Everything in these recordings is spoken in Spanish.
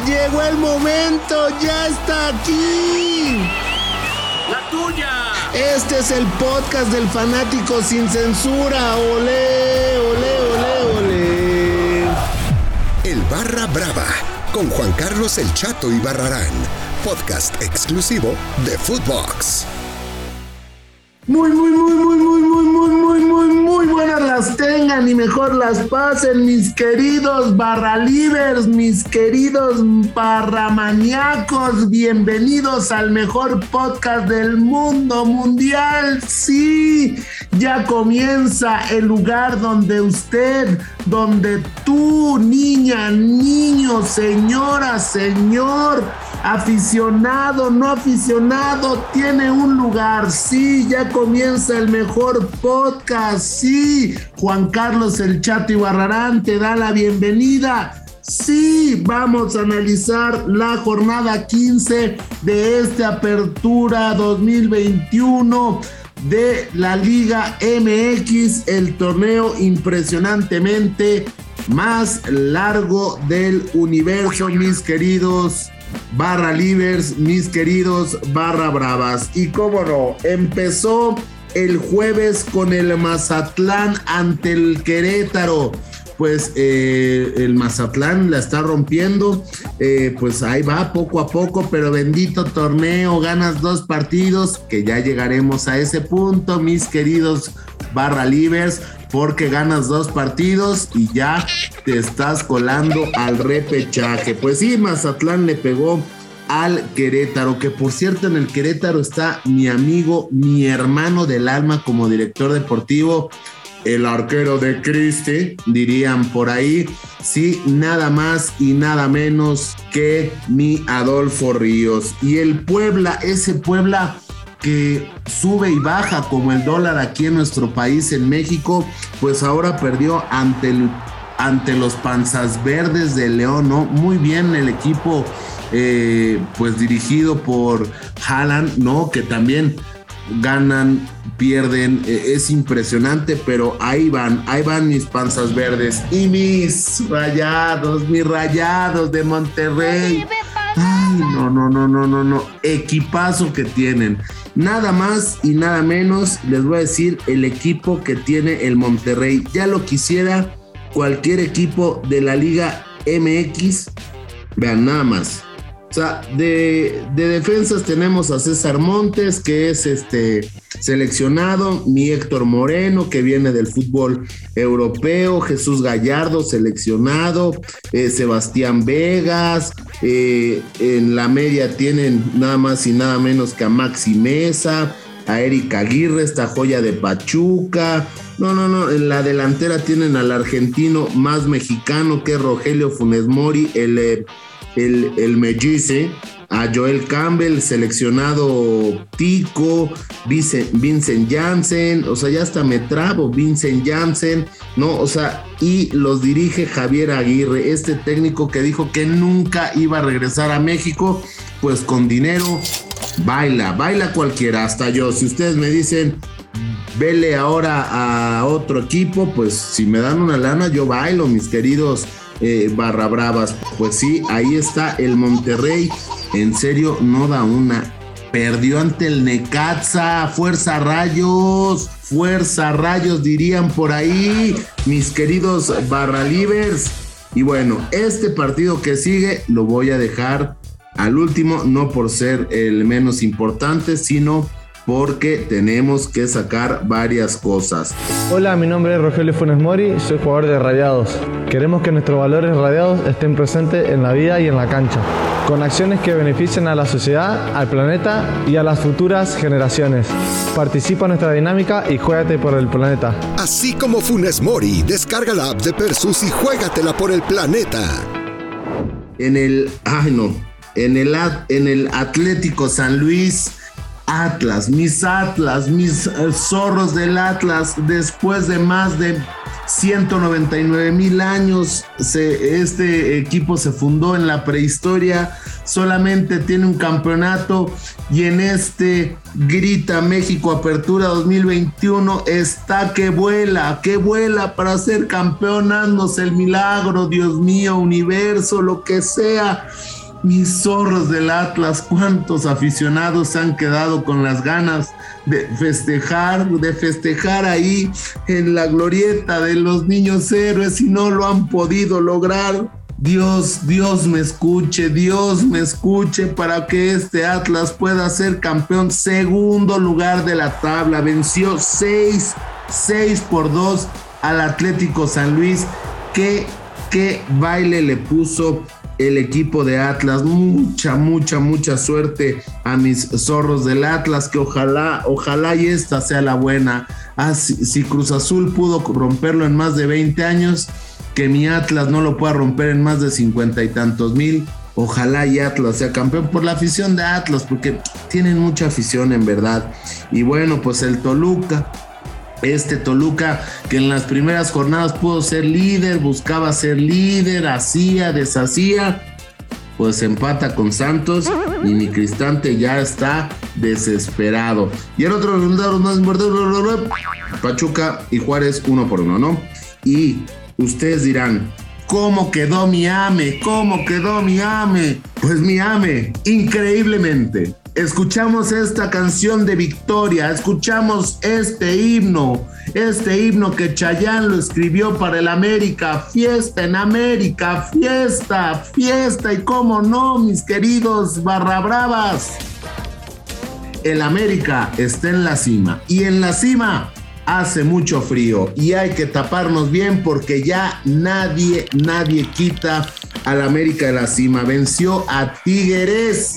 llegó el momento, ya está aquí. La tuya. Este es el podcast del fanático sin censura. Ole, ole, ole, ole. El Barra Brava con Juan Carlos El Chato y Barrarán, podcast exclusivo de Footbox. Muy, muy, muy, muy, muy, muy, muy, y mejor las pasen, mis queridos barralivers, mis queridos barramaniacos. Bienvenidos al mejor podcast del mundo mundial. Sí, ya comienza el lugar donde usted, donde tú, niña, niño, señora, señor aficionado, no aficionado, tiene un lugar. Sí, ya comienza el mejor podcast. Sí, Juan Carlos El Chato Barrarán te da la bienvenida. Sí, vamos a analizar la jornada 15 de esta apertura 2021 de la Liga MX, el torneo impresionantemente más largo del universo, mis queridos barra livers, mis queridos barra bravas. Y cómo no, empezó el jueves con el Mazatlán ante el Querétaro. Pues eh, el Mazatlán la está rompiendo, eh, pues ahí va poco a poco, pero bendito torneo, ganas dos partidos, que ya llegaremos a ese punto, mis queridos barra livers porque ganas dos partidos y ya te estás colando al repechaje. Pues sí, Mazatlán le pegó al Querétaro, que por cierto en el Querétaro está mi amigo, mi hermano del alma como director deportivo, el arquero de Cristi, dirían por ahí, sí, nada más y nada menos que mi Adolfo Ríos. Y el Puebla, ese Puebla que sube y baja como el dólar aquí en nuestro país, en México, pues ahora perdió ante, ante los panzas verdes de León, ¿no? Muy bien el equipo, eh, pues dirigido por Haaland, ¿no? Que también ganan, pierden, eh, es impresionante, pero ahí van, ahí van mis panzas verdes y mis rayados, mis rayados de Monterrey. Ay, no, no, no, no, no, no. Equipazo que tienen. Nada más y nada menos les voy a decir el equipo que tiene el Monterrey. Ya lo quisiera cualquier equipo de la Liga MX. Vean, nada más. O sea, de, defensas tenemos a César Montes, que es este seleccionado, mi Héctor Moreno, que viene del fútbol europeo, Jesús Gallardo, seleccionado, eh, Sebastián Vegas, eh, en la media tienen nada más y nada menos que a Maxi Mesa, a Erika Aguirre, esta joya de Pachuca. No, no, no, en la delantera tienen al argentino más mexicano que es Rogelio Funes Mori, el... Eh, el, el Mellice, a Joel Campbell, seleccionado Tico, Vincent Janssen, o sea, ya hasta me trabo, Vincent Janssen, ¿no? O sea, y los dirige Javier Aguirre, este técnico que dijo que nunca iba a regresar a México, pues con dinero, baila, baila cualquiera, hasta yo. Si ustedes me dicen, vele ahora a otro equipo, pues si me dan una lana, yo bailo, mis queridos eh, barra bravas. Pues sí, ahí está el Monterrey. En serio, no da una. Perdió ante el Necaxa. Fuerza Rayos. Fuerza Rayos dirían por ahí. Mis queridos barra livers. Y bueno, este partido que sigue lo voy a dejar al último, no por ser el menos importante, sino porque tenemos que sacar varias cosas. Hola, mi nombre es Rogelio Funes Mori, soy jugador de Radiados. Queremos que nuestros valores radiados estén presentes en la vida y en la cancha, con acciones que beneficien a la sociedad, al planeta y a las futuras generaciones. Participa en nuestra dinámica y juégate por el planeta. Así como Funes Mori, descarga la app de Persus y juégatela por el planeta. En el, ay no, en el, en el Atlético San Luis Atlas, mis Atlas, mis eh, zorros del Atlas, después de más de 199 mil años este equipo se fundó en la prehistoria, solamente tiene un campeonato y en este Grita México Apertura 2021 está que vuela, que vuela para ser campeón, el milagro, Dios mío, universo, lo que sea mis zorros del Atlas, cuántos aficionados se han quedado con las ganas de festejar, de festejar ahí en la glorieta de los niños héroes y no lo han podido lograr. Dios, Dios me escuche, Dios me escuche para que este Atlas pueda ser campeón segundo lugar de la tabla. Venció 6, 6 por 2 al Atlético San Luis. ¿Qué, qué baile le puso el equipo de Atlas. Mucha, mucha, mucha suerte a mis zorros del Atlas, que ojalá, ojalá y esta sea la buena. Ah, si, Cruz Azul pudo romperlo en más de 20 años, que mi Atlas no lo pueda romper en más de 50 y tantos mil. Ojalá y Atlas sea campeón por la afición de Atlas, porque tienen mucha afición en verdad. Y bueno, pues el Toluca, este Toluca que en las primeras jornadas pudo ser líder, buscaba ser líder, hacía, deshacía, pues empata con Santos y mi Cristante ya está desesperado. Y el otro resultado más importante, Pachuca y Juárez uno por uno, ¿no? Y ustedes dirán, ¿cómo quedó mi AME? ¿Cómo quedó mi AME? Pues mi AME, increíblemente, escuchamos esta canción de victoria, escuchamos este himno, este himno que Chayán lo escribió para el América, fiesta en América, fiesta, fiesta y cómo no, mis queridos barra bravas. El América está en la cima y en la cima hace mucho frío y hay que taparnos bien porque ya nadie, nadie quita al América de la cima. Venció a Tigres.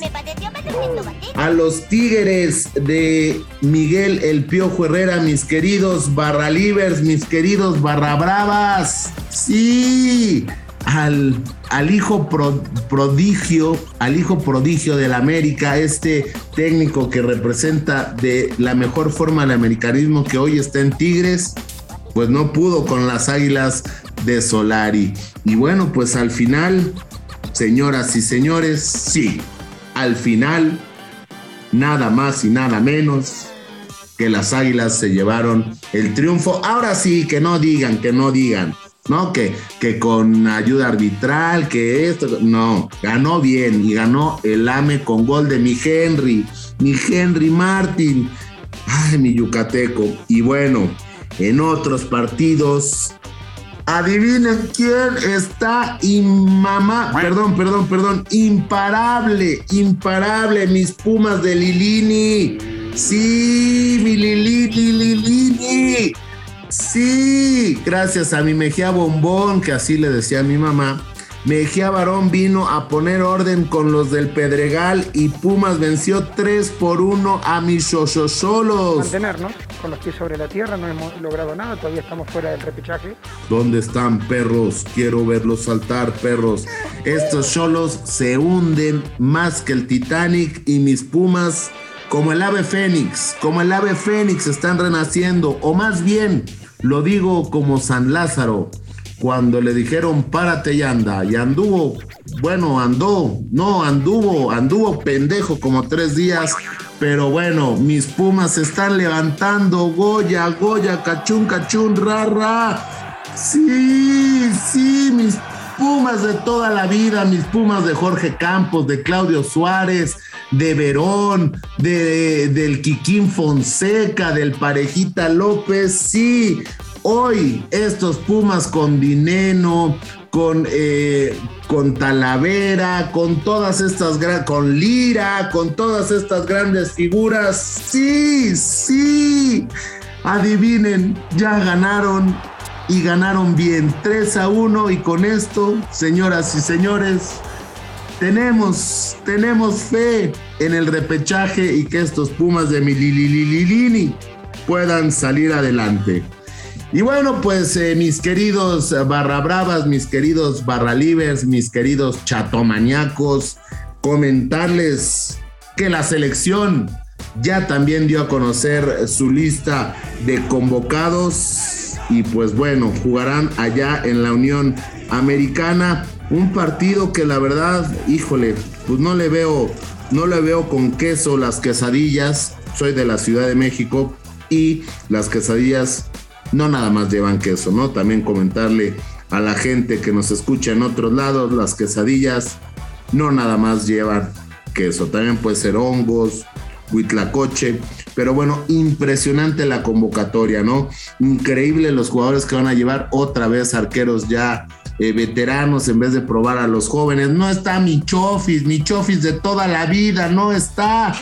A los Tigres de Miguel El Piojo Herrera, mis queridos barra livers, mis queridos barra bravas. Sí, al, al hijo prodigio, al hijo prodigio del América, este técnico que representa de la mejor forma el americanismo que hoy está en Tigres, pues no pudo con las águilas de Solari. Y bueno, pues al final, señoras y señores, sí, al final, nada más y nada menos que las águilas se llevaron el triunfo. Ahora sí, que no digan, que no digan. ¿No? Que, que con ayuda arbitral, que esto, no, ganó bien y ganó el AME con gol de mi Henry, mi Henry Martin, ay, mi yucateco. Y bueno, en otros partidos, Adivinen quién está imamá, perdón, perdón, perdón, imparable, imparable, mis Pumas de Lilini. Sí, mi Lilini, Lilini. Sí, gracias a mi Mejía Bombón, que así le decía a mi mamá. Mejía Barón vino a poner orden con los del Pedregal y Pumas venció 3 por 1 a mis solos. Mantener, ¿no? Con los pies sobre la tierra, no hemos logrado nada, todavía estamos fuera del repechaje. ¿Dónde están perros? Quiero verlos saltar, perros. Estos solos se hunden más que el Titanic y mis Pumas, como el ave fénix, como el ave fénix, están renaciendo, o más bien, lo digo como San Lázaro cuando le dijeron párate y anda, y anduvo, bueno, andó, no, anduvo, anduvo pendejo como tres días, pero bueno, mis pumas se están levantando, Goya, Goya, cachún, cachún, ra, Sí, sí, mis pumas de toda la vida, mis pumas de Jorge Campos, de Claudio Suárez, de Verón, de, del Quiquín Fonseca, del Parejita López, sí, Hoy estos Pumas con Dineno, con, eh, con Talavera, con todas estas, con Lira, con todas estas grandes figuras, sí, sí, adivinen, ya ganaron y ganaron bien 3 a 1 y con esto, señoras y señores, tenemos, tenemos fe en el repechaje y que estos Pumas de Mililililini puedan salir adelante. Y bueno, pues eh, mis queridos barra bravas, mis queridos barra livers, mis queridos chatomaniacos, comentarles que la selección ya también dio a conocer su lista de convocados. Y pues bueno, jugarán allá en la Unión Americana. Un partido que la verdad, híjole, pues no le veo, no le veo con queso las quesadillas. Soy de la Ciudad de México y las quesadillas no nada más llevan queso, ¿no? También comentarle a la gente que nos escucha en otros lados, las quesadillas no nada más llevan queso, también puede ser hongos, huitlacoche, pero bueno, impresionante la convocatoria, ¿no? Increíble los jugadores que van a llevar otra vez arqueros ya eh, veteranos en vez de probar a los jóvenes. No está mi chofis, mi chofis de toda la vida, no está.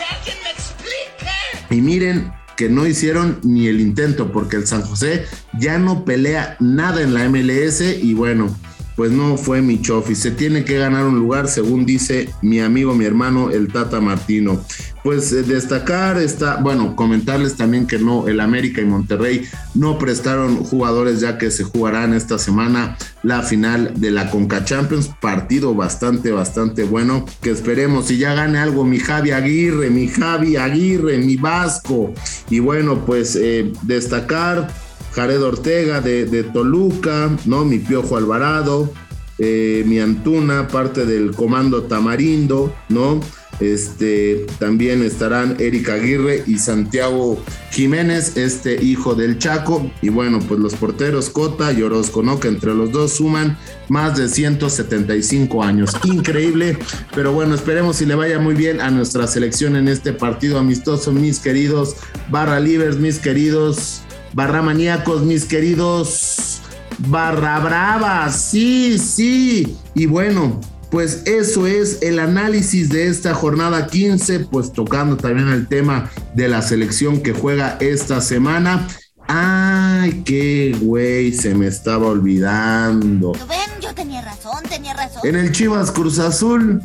Y miren, que no hicieron ni el intento porque el San José ya no pelea nada en la MLS y bueno, pues no fue mi chofi. Se tiene que ganar un lugar, según dice mi amigo, mi hermano, el Tata Martino. Pues eh, destacar está, bueno, comentarles también que no, el América y Monterrey no prestaron jugadores ya que se jugarán esta semana la final de la Conca Champions. Partido bastante, bastante bueno. Que esperemos si ya gane algo mi Javi Aguirre, mi Javi Aguirre, mi Vasco. Y bueno, pues eh, destacar Jared Ortega de, Toluca, ¿no? Mi Piojo Alvarado, eh, mi Antuna, parte del comando Tamarindo, ¿no? Este, también estarán Erika Aguirre y Santiago Jiménez, este hijo del Chaco. Y bueno, pues los porteros Cota y Orozco, ¿no? Que entre los dos suman más de 175 años. Increíble, pero bueno, esperemos si le vaya muy bien a nuestra selección en este partido amistoso, mis queridos barra livers, mis queridos barra maníacos, mis queridos barra bravas, sí, sí. Y bueno, pues eso es el análisis de esta jornada 15, pues tocando también el tema de la selección que juega esta semana. Ay, qué güey, se me estaba olvidando. ven? Yo tenía razón, tenía razón. En el Chivas Cruz Azul,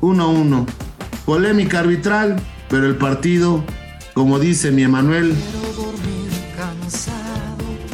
1-1. Polémica arbitral, pero el partido, como dice mi Emanuel,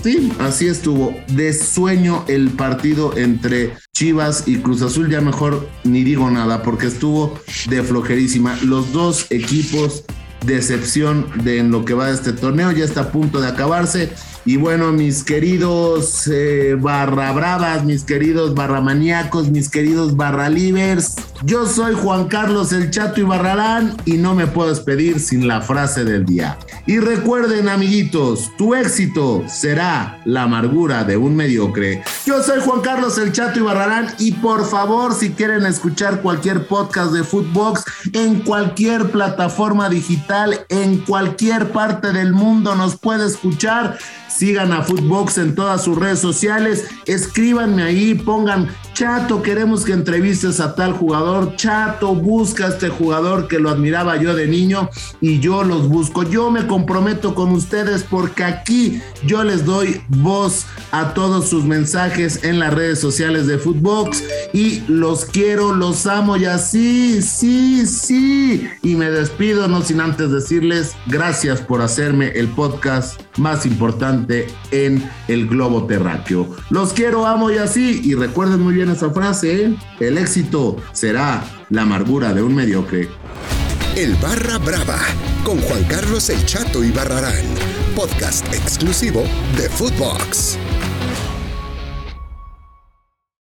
Sí, así estuvo. De sueño el partido entre Chivas y Cruz Azul. Ya mejor ni digo nada porque estuvo de flojerísima. Los dos equipos decepción de en lo que va de este torneo. Ya está a punto de acabarse. Y bueno, mis queridos eh, barra bravas, mis queridos barra maníacos, mis queridos barra livers, yo soy Juan Carlos el Chato y Barralán y no me puedo despedir sin la frase del día. Y recuerden, amiguitos, tu éxito será la amargura de un mediocre. Yo soy Juan Carlos el Chato y Barralán y por favor, si quieren escuchar cualquier podcast de Footbox en cualquier plataforma digital, en cualquier parte del mundo nos puede escuchar Sigan a Footbox en todas sus redes sociales. Escríbanme ahí, pongan Chato, queremos que entrevistes a tal jugador. Chato, busca a este jugador que lo admiraba yo de niño y yo los busco. Yo me comprometo con ustedes porque aquí yo les doy voz a todos sus mensajes en las redes sociales de Footbox y los quiero, los amo y así, sí, sí. Y me despido, no sin antes decirles gracias por hacerme el podcast más importante en el globo terráqueo. Los quiero, amo y así. Y recuerden muy bien esa frase, ¿eh? El éxito será la amargura de un mediocre. El Barra Brava, con Juan Carlos El Chato y Barrarán, podcast exclusivo de Footbox.